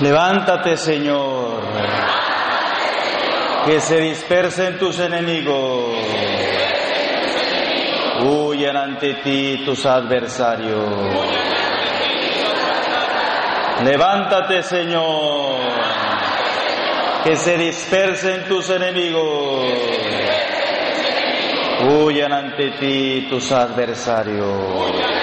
Levántate, Señor. Que se dispersen tus enemigos. Huyan ante ti tus adversarios. Levántate, Señor. Que se dispersen tus enemigos. Huyan ante ti tus adversarios.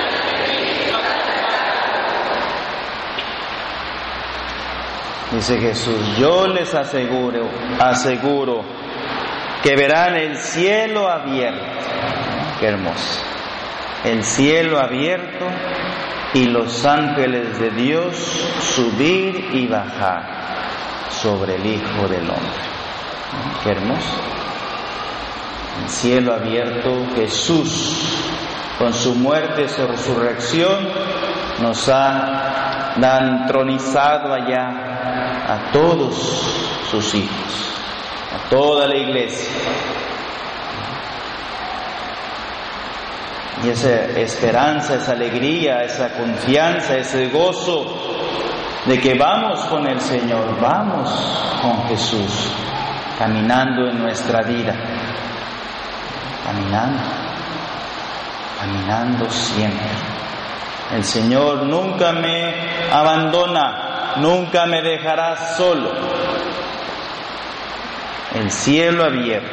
Dice Jesús, yo les aseguro, aseguro que verán el cielo abierto. Qué hermoso. El cielo abierto y los ángeles de Dios subir y bajar sobre el Hijo del Hombre. Qué hermoso. El cielo abierto, Jesús, con su muerte y su resurrección, nos ha entronizado allá a todos sus hijos, a toda la iglesia. Y esa esperanza, esa alegría, esa confianza, ese gozo de que vamos con el Señor, vamos con Jesús, caminando en nuestra vida, caminando, caminando siempre. El Señor nunca me abandona, nunca me dejarás solo. El cielo abierto.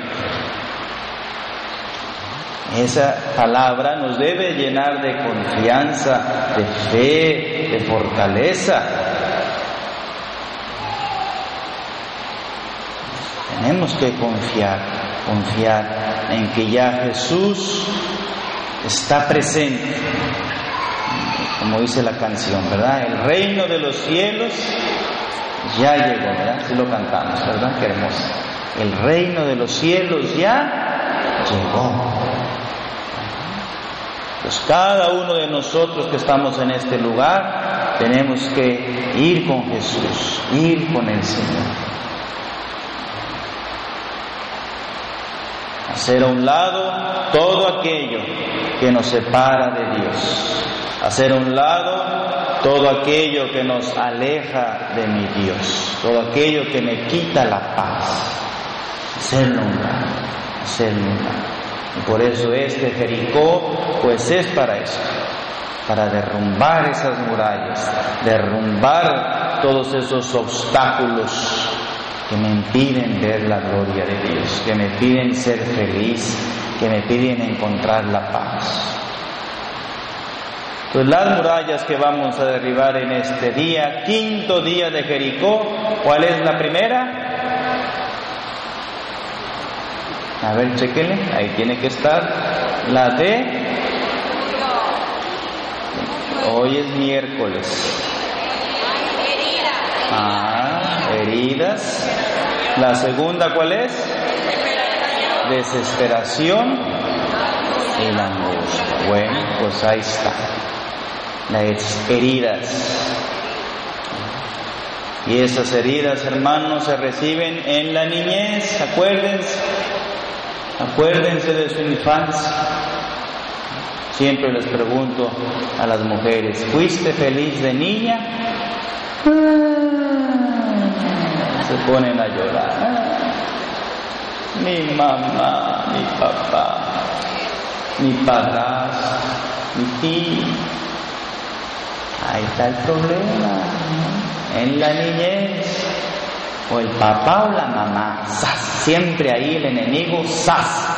Esa palabra nos debe llenar de confianza, de fe, de fortaleza. Tenemos que confiar, confiar en que ya Jesús está presente como dice la canción, ¿verdad? El reino de los cielos ya llegó, ¿verdad? Si lo cantamos, ¿verdad? Qué hermoso. El reino de los cielos ya llegó. Pues cada uno de nosotros que estamos en este lugar tenemos que ir con Jesús, ir con el Señor. Hacer a un lado todo aquello que nos separa de Dios hacer un lado todo aquello que nos aleja de mi Dios, todo aquello que me quita la paz, hacerlo un lado, hacerlo. Y por eso este Jericó, pues es para eso, para derrumbar esas murallas, derrumbar todos esos obstáculos que me impiden ver la gloria de Dios, que me piden ser feliz, que me piden encontrar la paz. Pues las murallas que vamos a derribar en este día, quinto día de Jericó, ¿cuál es la primera? A ver, chequenle, ahí tiene que estar la de... Hoy es miércoles. Ah, heridas. La segunda, ¿cuál es? Desesperación y la angustia. Bueno, pues ahí está las heridas. Y esas heridas, hermanos, se reciben en la niñez, acuérdense, acuérdense de su infancia. Siempre les pregunto a las mujeres, ¿fuiste feliz de niña? Se ponen a llorar. Mi mamá, mi papá, mi padrastro, mi tío Ahí está el problema. En la niñez, o el papá o la mamá, siempre ahí el enemigo, ¡zas!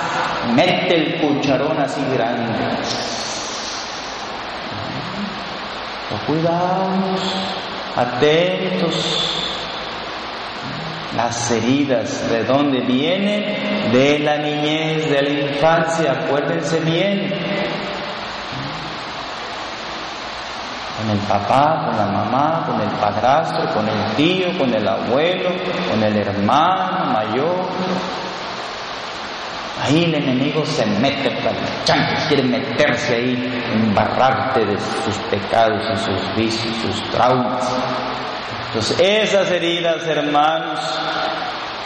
mete el cucharón así grande. cuidados, atentos. Las heridas, ¿de dónde vienen? De la niñez, de la infancia, acuérdense bien con el papá, con la mamá, con el padrastro, con el tío, con el abuelo, con el hermano mayor. Ahí el enemigo se mete, chanques, quiere meterse ahí, embarrarte de sus pecados y sus vicios, sus traumas. Entonces esas heridas, hermanos,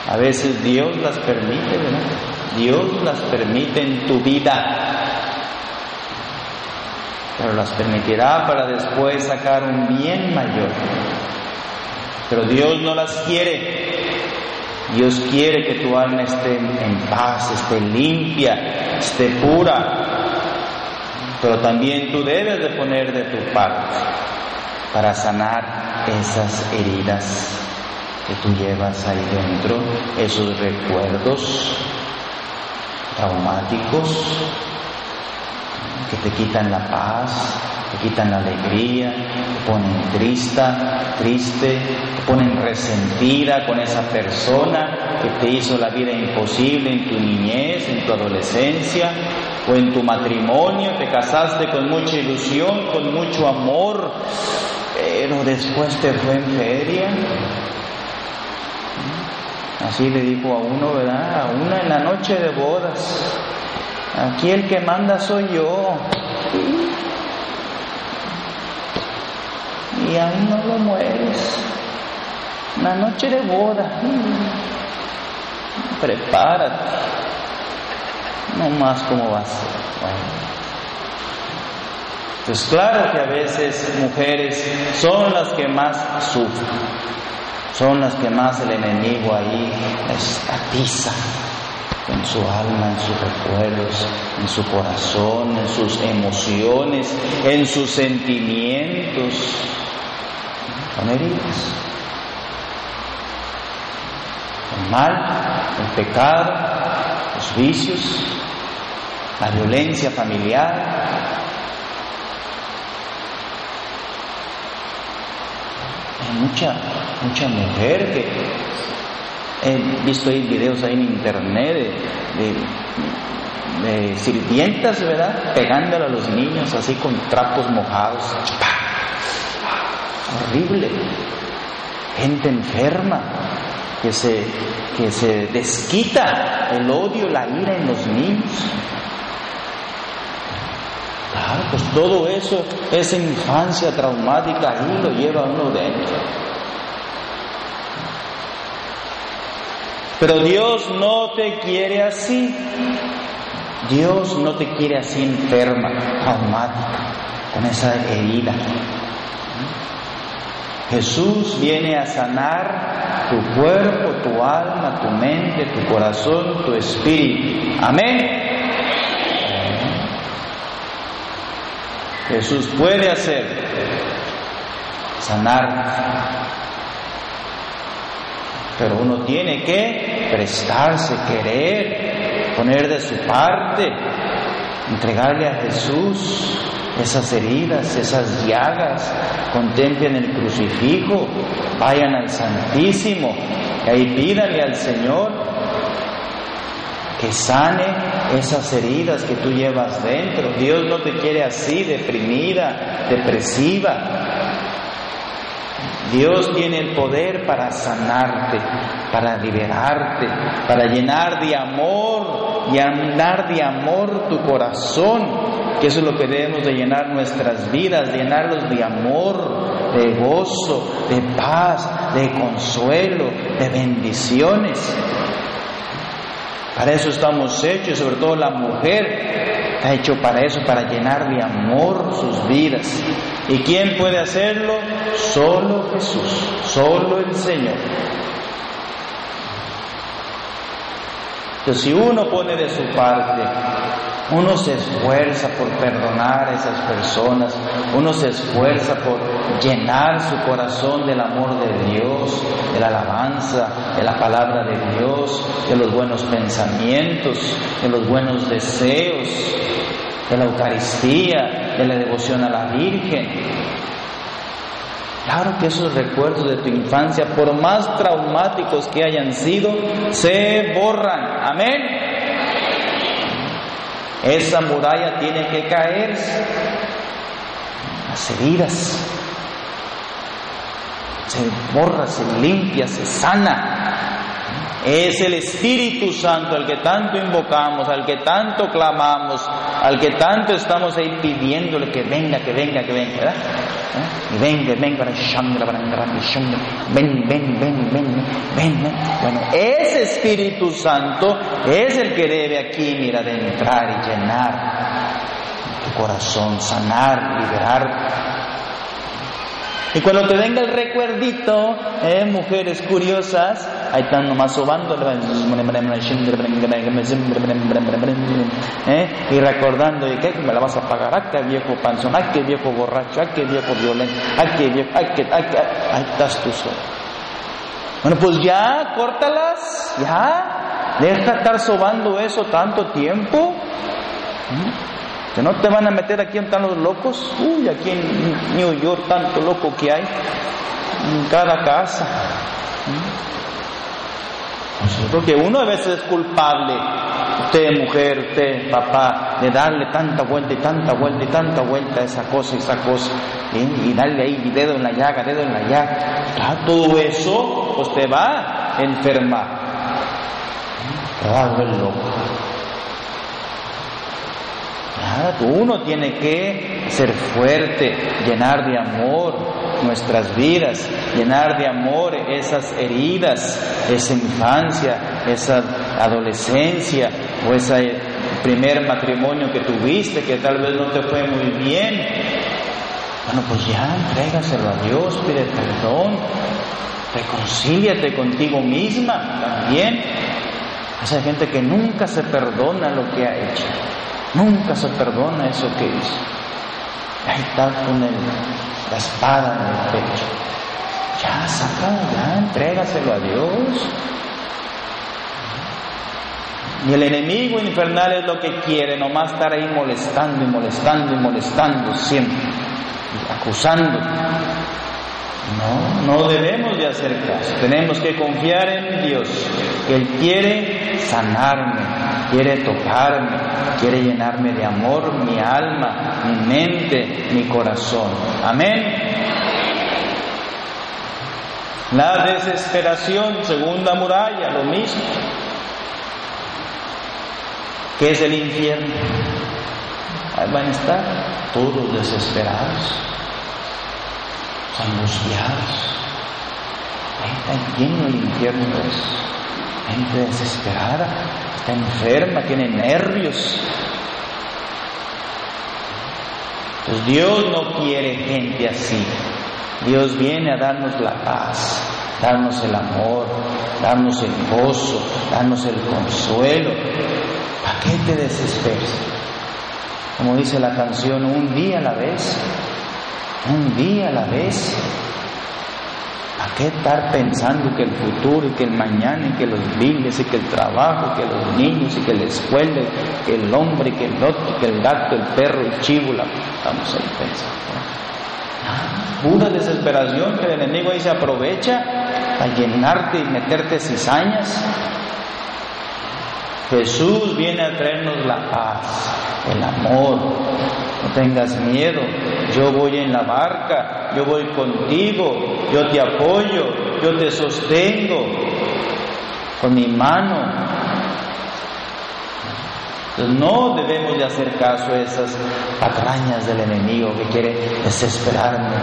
a veces Dios las permite, ¿verdad? Dios las permite en tu vida pero las permitirá para después sacar un bien mayor. Pero Dios no las quiere. Dios quiere que tu alma esté en paz, esté limpia, esté pura. Pero también tú debes de poner de tu parte para sanar esas heridas que tú llevas ahí dentro, esos recuerdos traumáticos te quitan la paz, te quitan la alegría, te ponen triste, triste, te ponen resentida con esa persona que te hizo la vida imposible en tu niñez, en tu adolescencia o en tu matrimonio, te casaste con mucha ilusión, con mucho amor, pero después te fue en feria. Así le dijo a uno, ¿verdad? A una en la noche de bodas. Aquí el que manda soy yo. Y ahí no lo mueres. La noche de boda. Prepárate. No más cómo va a ser. Pues claro que a veces mujeres son las que más sufren. Son las que más el enemigo ahí les atiza en su alma, en sus recuerdos, en su corazón, en sus emociones, en sus sentimientos. Son heridas. El mal, el pecado, los vicios, la violencia familiar. Hay mucha, mucha mujer que He visto ahí videos ahí en internet de, sirvientas, ¿verdad? Pegándole a los niños así con trapos mojados. Horrible. Gente enferma que se, que se desquita el odio, la ira en los niños. Claro, pues todo eso, esa infancia traumática ahí lo lleva uno dentro. Pero Dios no te quiere así. Dios no te quiere así enferma, traumática, con esa herida. Jesús viene a sanar tu cuerpo, tu alma, tu mente, tu corazón, tu espíritu. Amén. Jesús puede hacer sanar pero uno tiene que prestarse, querer, poner de su parte, entregarle a Jesús esas heridas, esas llagas, contemplen el crucifijo, vayan al Santísimo y ahí pídanle al Señor que sane esas heridas que tú llevas dentro. Dios no te quiere así, deprimida, depresiva. Dios tiene el poder para sanarte, para liberarte, para llenar de amor, llenar de amor tu corazón, que eso es lo que debemos de llenar nuestras vidas, llenarlos de amor, de gozo, de paz, de consuelo, de bendiciones. Para eso estamos hechos, sobre todo la mujer Está hecho para eso, para llenar de amor sus vidas. ¿Y quién puede hacerlo? Solo Jesús, solo el Señor. Entonces, si uno pone de su parte, uno se esfuerza por perdonar a esas personas, uno se esfuerza por llenar su corazón del amor de Dios, de la alabanza, de la palabra de Dios, de los buenos pensamientos, de los buenos deseos, de la Eucaristía, de la devoción a la Virgen. Claro que esos recuerdos de tu infancia, por más traumáticos que hayan sido, se borran. Amén. Esa muralla tiene que caerse. Las heridas se borra, se limpia, se sana. Es el Espíritu Santo al que tanto invocamos, al que tanto clamamos, al que tanto estamos ahí pidiéndole que venga, que venga, que venga, ¿verdad? ¿Eh? Y venga, venga, ven, ven, ven, ven, ven, Bueno, ese Espíritu Santo es el que debe aquí, mira, de entrar y llenar tu corazón, sanar, liberar Y cuando te venga el recuerdito, eh, mujeres curiosas, ahí están nomás sobando, eh, y recordando, ¿y qué? ¿Me la vas a pagar? ¿A qué viejo panzón? ¿A qué viejo borracho? ¿A qué viejo violento? ¿A qué viejo? ¿A qué? ¿A qué? Ahí estás tú solo. Bueno, pues ya, córtalas, ya. Deja estar sobando eso tanto tiempo. Que no te van a meter aquí en están los locos. Uy, aquí en New York tanto loco que hay. En cada casa. Pues yo creo que uno a veces es culpable, usted mujer, usted papá, de darle tanta vuelta y tanta vuelta y tanta vuelta a esa cosa y esa cosa, y darle ahí dedo en la llaga, dedo en la llaga. Todo eso, pues te va a enfermar, te va a volver loco. Uno tiene que ser fuerte, llenar de amor nuestras vidas, llenar de amor esas heridas, esa infancia, esa adolescencia o ese primer matrimonio que tuviste que tal vez no te fue muy bien. Bueno, pues ya, entrégaselo a Dios, pide perdón, reconcíliate contigo misma también. Hay gente que nunca se perdona lo que ha hecho. Nunca se perdona eso que hizo. Ahí está con la espada en el pecho. Ya, saca, ya, entrégaselo a Dios. Y el enemigo infernal es lo que quiere, nomás estar ahí molestando y molestando y molestando siempre, acusando. No, no debemos de hacer caso. Tenemos que confiar en Dios, Él quiere sanarme, quiere tocarme, quiere llenarme de amor mi alma, mi mente, mi corazón. Amén. La desesperación, segunda muralla, lo mismo. ¿Qué es el infierno? Ahí van a estar todos desesperados angustiados. Ahí está lleno el infierno eso. Gente desesperada, está enferma, tiene nervios. Pues Dios no quiere gente así. Dios viene a darnos la paz, darnos el amor, darnos el gozo, darnos el consuelo. ¿Para qué te desesperas? Como dice la canción, un día a la vez un día a la vez. ¿Para qué estar pensando que el futuro y que el mañana y que los biles y que el trabajo, que los niños y que la escuela, que el hombre, que el otro, que el gato, el perro, el chivo, la... estamos ahí pensando. Pura desesperación que el enemigo ahí se aprovecha a llenarte y meterte cizañas. Jesús viene a traernos la paz, el amor. No tengas miedo, yo voy en la barca, yo voy contigo, yo te apoyo, yo te sostengo. Con mi mano. no debemos de hacer caso a esas patrañas del enemigo que quiere desesperarme,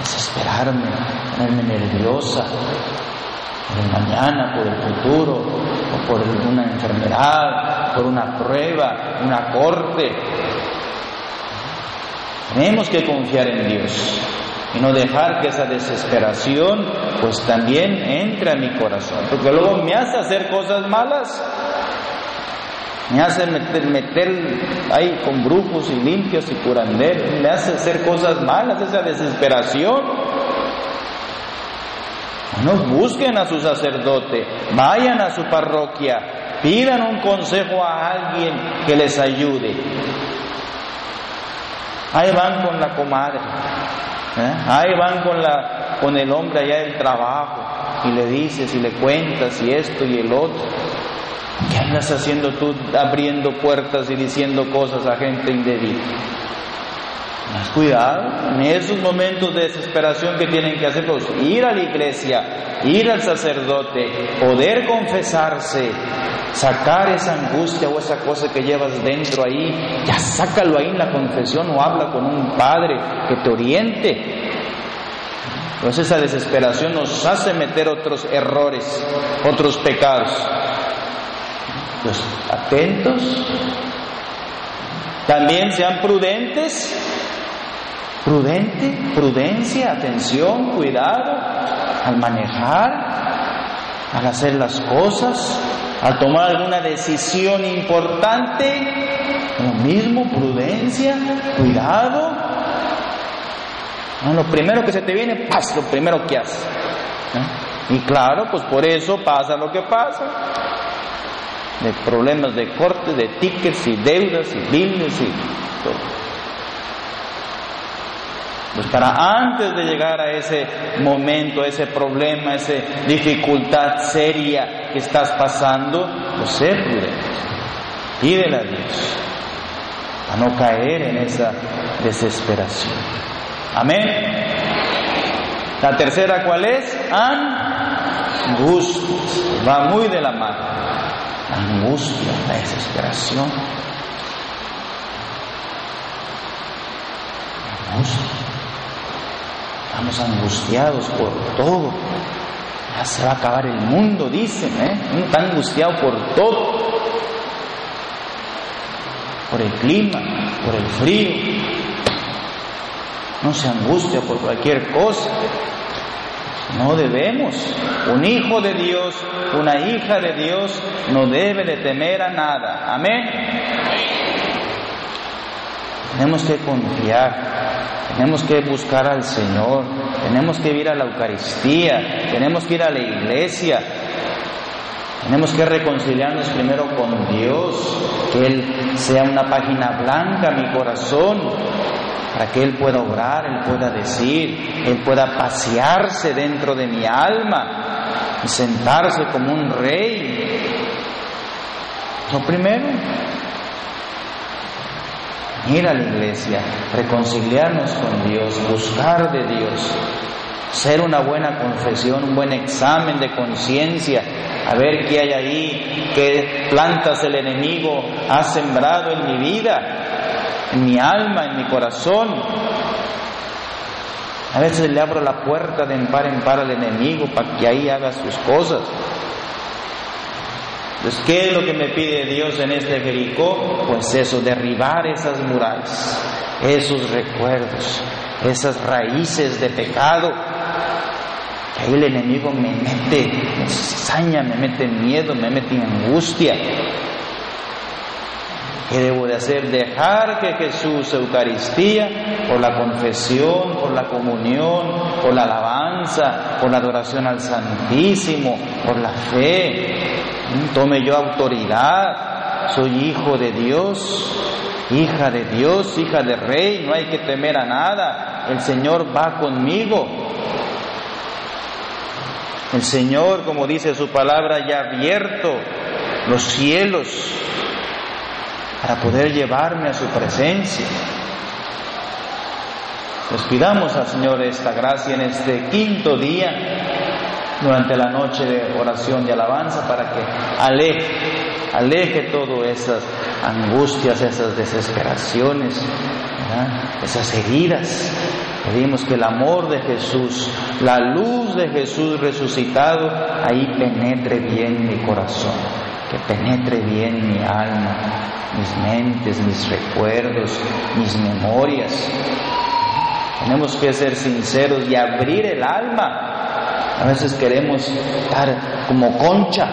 desesperarme, ponerme nerviosa, por el mañana, por el futuro, o por una enfermedad, por una prueba, una corte. Tenemos que confiar en Dios y no dejar que esa desesperación pues también entre a mi corazón, porque luego me hace hacer cosas malas, me hace meter, meter ahí con brujos y limpios y curanderos, me hace hacer cosas malas, esa desesperación. No busquen a su sacerdote, vayan a su parroquia, pidan un consejo a alguien que les ayude. Ahí van con la comadre, ¿eh? ahí van con, la, con el hombre allá del trabajo y le dices y le cuentas y esto y el otro. ¿Qué andas haciendo tú abriendo puertas y diciendo cosas a gente indebida? Cuidado, en esos momentos de desesperación que tienen que hacer, pues ir a la iglesia, ir al sacerdote, poder confesarse, sacar esa angustia o esa cosa que llevas dentro ahí, ya sácalo ahí en la confesión o habla con un padre que te oriente. Entonces esa desesperación nos hace meter otros errores, otros pecados. Pues atentos, también sean prudentes Prudente, prudencia, atención, cuidado al manejar, al hacer las cosas, al tomar alguna decisión importante, lo mismo, prudencia, cuidado. lo primero que se te viene, pasa lo primero que haces. Y claro, pues por eso pasa lo que pasa. De problemas de corte, de tickets y deudas y billes y todo. Pues para antes de llegar a ese momento, ese problema, esa dificultad seria que estás pasando, pues sé prudente. Pídele a Dios a no caer en esa desesperación. Amén. La tercera, ¿cuál es? Angustia. Va muy de la mano. Angustia, la desesperación. Angustia. Estamos angustiados por todo. Ya se va a acabar el mundo, dicen, ¿eh? Uno está angustiado por todo. Por el clima, por el frío. No se angustia por cualquier cosa. No debemos. Un hijo de Dios, una hija de Dios, no debe de temer a nada. Amén. Tenemos que confiar tenemos que buscar al Señor, tenemos que ir a la Eucaristía, tenemos que ir a la iglesia, tenemos que reconciliarnos primero con Dios, que Él sea una página blanca mi corazón, para que Él pueda obrar, Él pueda decir, Él pueda pasearse dentro de mi alma y sentarse como un rey. Lo primero, ir a la iglesia, reconciliarnos con Dios, buscar de Dios, hacer una buena confesión, un buen examen de conciencia, a ver qué hay ahí, qué plantas el enemigo ha sembrado en mi vida, en mi alma, en mi corazón. A veces le abro la puerta de par en par al enemigo para que ahí haga sus cosas. Entonces, ¿qué es lo que me pide Dios en este Jericó? Pues eso, derribar esas murallas, esos recuerdos, esas raíces de pecado. Que ahí el enemigo me mete, me saña, me mete miedo, me mete angustia. ¿Qué debo de hacer? Dejar que Jesús, Eucaristía, por la confesión, por la comunión, por la alabanza, por la adoración al Santísimo, por la fe, tome yo autoridad, soy hijo de Dios, hija de Dios, hija de rey, no hay que temer a nada, el Señor va conmigo. El Señor, como dice su palabra, ya ha abierto los cielos para poder llevarme a su presencia. Les pidamos al Señor esta gracia en este quinto día durante la noche de oración y alabanza para que aleje, aleje todas esas angustias, esas desesperaciones, esas heridas. Pedimos que el amor de Jesús, la luz de Jesús resucitado, ahí penetre bien mi corazón, que penetre bien mi alma, mis mentes, mis recuerdos, mis memorias. Tenemos que ser sinceros y abrir el alma a veces queremos estar como concha,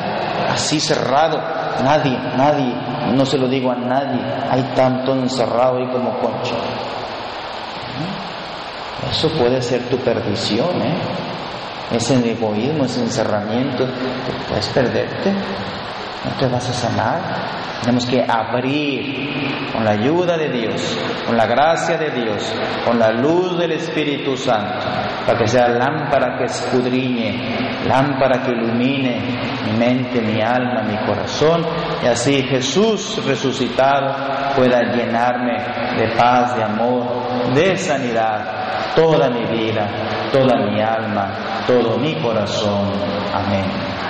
así cerrado. Nadie, nadie, no se lo digo a nadie. Hay tanto encerrado ahí como concha. Eso puede ser tu perdición, ¿eh? Ese egoísmo, ese encerramiento, puedes perderte, no te vas a sanar. Tenemos que abrir con la ayuda de Dios, con la gracia de Dios, con la luz del Espíritu Santo, para que sea lámpara que escudriñe, lámpara que ilumine mi mente, mi alma, mi corazón, y así Jesús resucitado pueda llenarme de paz, de amor, de sanidad, toda mi vida, toda mi alma, todo mi corazón. Amén.